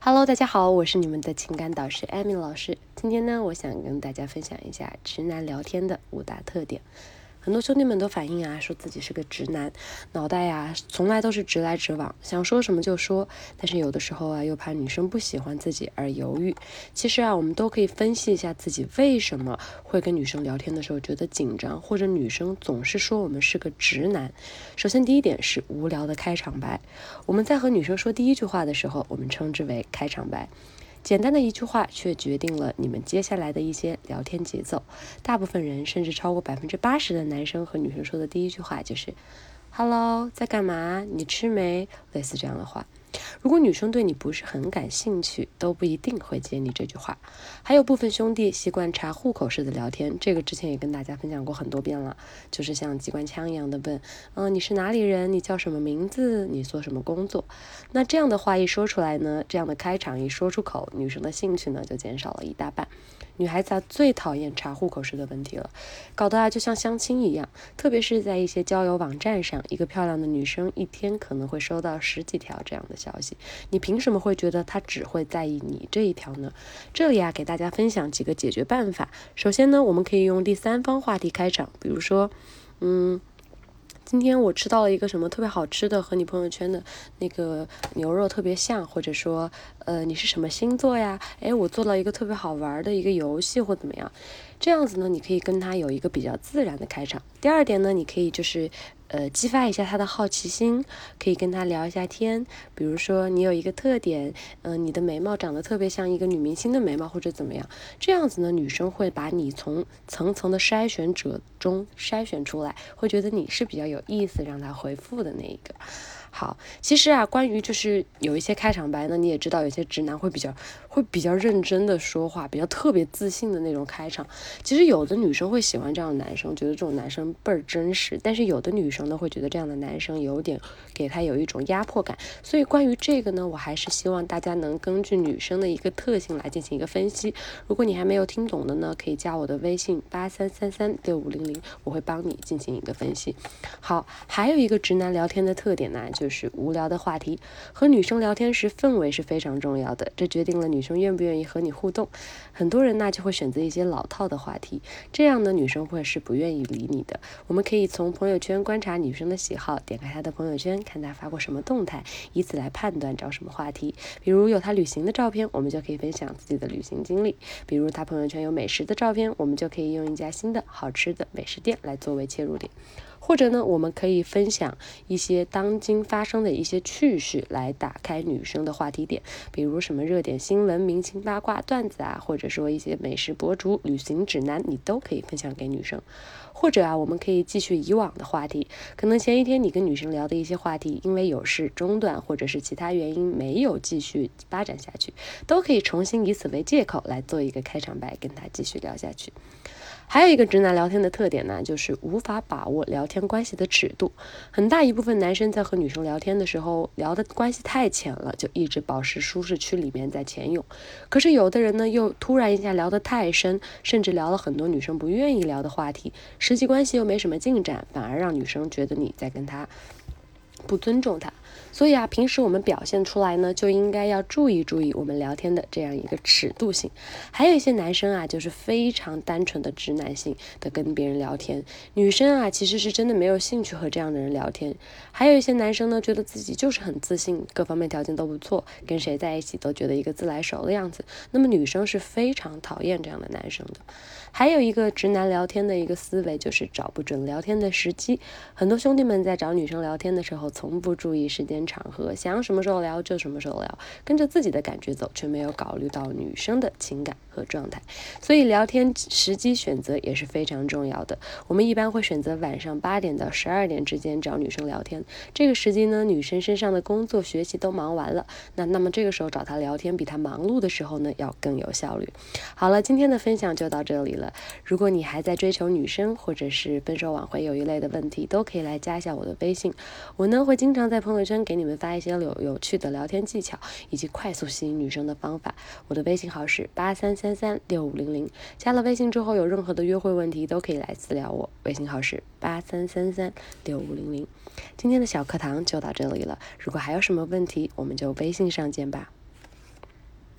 Hello，大家好，我是你们的情感导师艾米老师。今天呢，我想跟大家分享一下直男聊天的五大特点。很多兄弟们都反映啊，说自己是个直男，脑袋呀从来都是直来直往，想说什么就说。但是有的时候啊，又怕女生不喜欢自己而犹豫。其实啊，我们都可以分析一下自己为什么会跟女生聊天的时候觉得紧张，或者女生总是说我们是个直男。首先，第一点是无聊的开场白。我们在和女生说第一句话的时候，我们称之为开场白。简单的一句话，却决定了你们接下来的一些聊天节奏。大部分人，甚至超过百分之八十的男生和女生说的第一句话就是：“Hello，在干嘛？你吃没？”类似这样的话。如果女生对你不是很感兴趣，都不一定会接你这句话。还有部分兄弟习惯查户口式的聊天，这个之前也跟大家分享过很多遍了，就是像机关枪一样的问，嗯，你是哪里人？你叫什么名字？你做什么工作？那这样的话一说出来呢，这样的开场一说出口，女生的兴趣呢就减少了一大半。女孩子啊最讨厌查户口式的问题了，搞得啊就像相亲一样，特别是在一些交友网站上，一个漂亮的女生一天可能会收到十几条这样的消息，你凭什么会觉得她只会在意你这一条呢？这里啊给大家分享几个解决办法。首先呢，我们可以用第三方话题开场，比如说，嗯。今天我吃到了一个什么特别好吃的，和你朋友圈的那个牛肉特别像，或者说，呃，你是什么星座呀？哎，我做了一个特别好玩的一个游戏或怎么样？这样子呢，你可以跟他有一个比较自然的开场。第二点呢，你可以就是。呃，激发一下他的好奇心，可以跟他聊一下天。比如说，你有一个特点，嗯，你的眉毛长得特别像一个女明星的眉毛，或者怎么样？这样子呢，女生会把你从层层的筛选者中筛选出来，会觉得你是比较有意思，让他回复的那一个。好，其实啊，关于就是有一些开场白呢，你也知道，有些直男会比较会比较认真的说话，比较特别自信的那种开场。其实有的女生会喜欢这样的男生，觉得这种男生倍儿真实。但是有的女生呢，会觉得这样的男生有点给她有一种压迫感。所以关于这个呢，我还是希望大家能根据女生的一个特性来进行一个分析。如果你还没有听懂的呢，可以加我的微信八三三三六五零零，我会帮你进行一个分析。好，还有一个直男聊天的特点呢，就是无聊的话题，和女生聊天时氛围是非常重要的，这决定了女生愿不愿意和你互动。很多人呢就会选择一些老套的话题，这样呢女生会是不愿意理你的。我们可以从朋友圈观察女生的喜好，点开她的朋友圈，看她发过什么动态，以此来判断找什么话题。比如有她旅行的照片，我们就可以分享自己的旅行经历；比如她朋友圈有美食的照片，我们就可以用一家新的好吃的美食店来作为切入点。或者呢，我们可以分享一些当今发生的一些趣事来打开女生的话题点，比如什么热点新闻、明星八卦、段子啊，或者说一些美食博主、旅行指南，你都可以分享给女生。或者啊，我们可以继续以往的话题，可能前一天你跟女生聊的一些话题，因为有事中断，或者是其他原因没有继续发展下去，都可以重新以此为借口来做一个开场白，跟她继续聊下去。还有一个直男聊天的特点呢，就是无法把握聊天关系的尺度。很大一部分男生在和女生聊天的时候，聊的关系太浅了，就一直保持舒适区里面在潜泳。可是有的人呢，又突然一下聊得太深，甚至聊了很多女生不愿意聊的话题，实际关系又没什么进展，反而让女生觉得你在跟他。不尊重他，所以啊，平时我们表现出来呢，就应该要注意注意我们聊天的这样一个尺度性。还有一些男生啊，就是非常单纯的直男性的跟别人聊天，女生啊，其实是真的没有兴趣和这样的人聊天。还有一些男生呢，觉得自己就是很自信，各方面条件都不错，跟谁在一起都觉得一个自来熟的样子。那么女生是非常讨厌这样的男生的。还有一个直男聊天的一个思维，就是找不准聊天的时机。很多兄弟们在找女生聊天的时候，从不注意时间场合，想什么时候聊就什么时候聊，跟着自己的感觉走，却没有考虑到女生的情感和状态。所以聊天时机选择也是非常重要的。我们一般会选择晚上八点到十二点之间找女生聊天。这个时机呢，女生身上的工作、学习都忙完了，那那么这个时候找她聊天，比她忙碌的时候呢要更有效率。好了，今天的分享就到这里。了，如果你还在追求女生，或者是分手挽回有一类的问题，都可以来加一下我的微信。我呢会经常在朋友给你们发一些有有趣的聊天技巧，以及快速吸引女生的方法。我的微信号是八三三三六五零零。加了微信之后，有任何的约会问题都可以来私聊我。微信号是八三三三六五零零。今天的小课堂就到这里了。如果还有什么问题，我们就微信上见吧。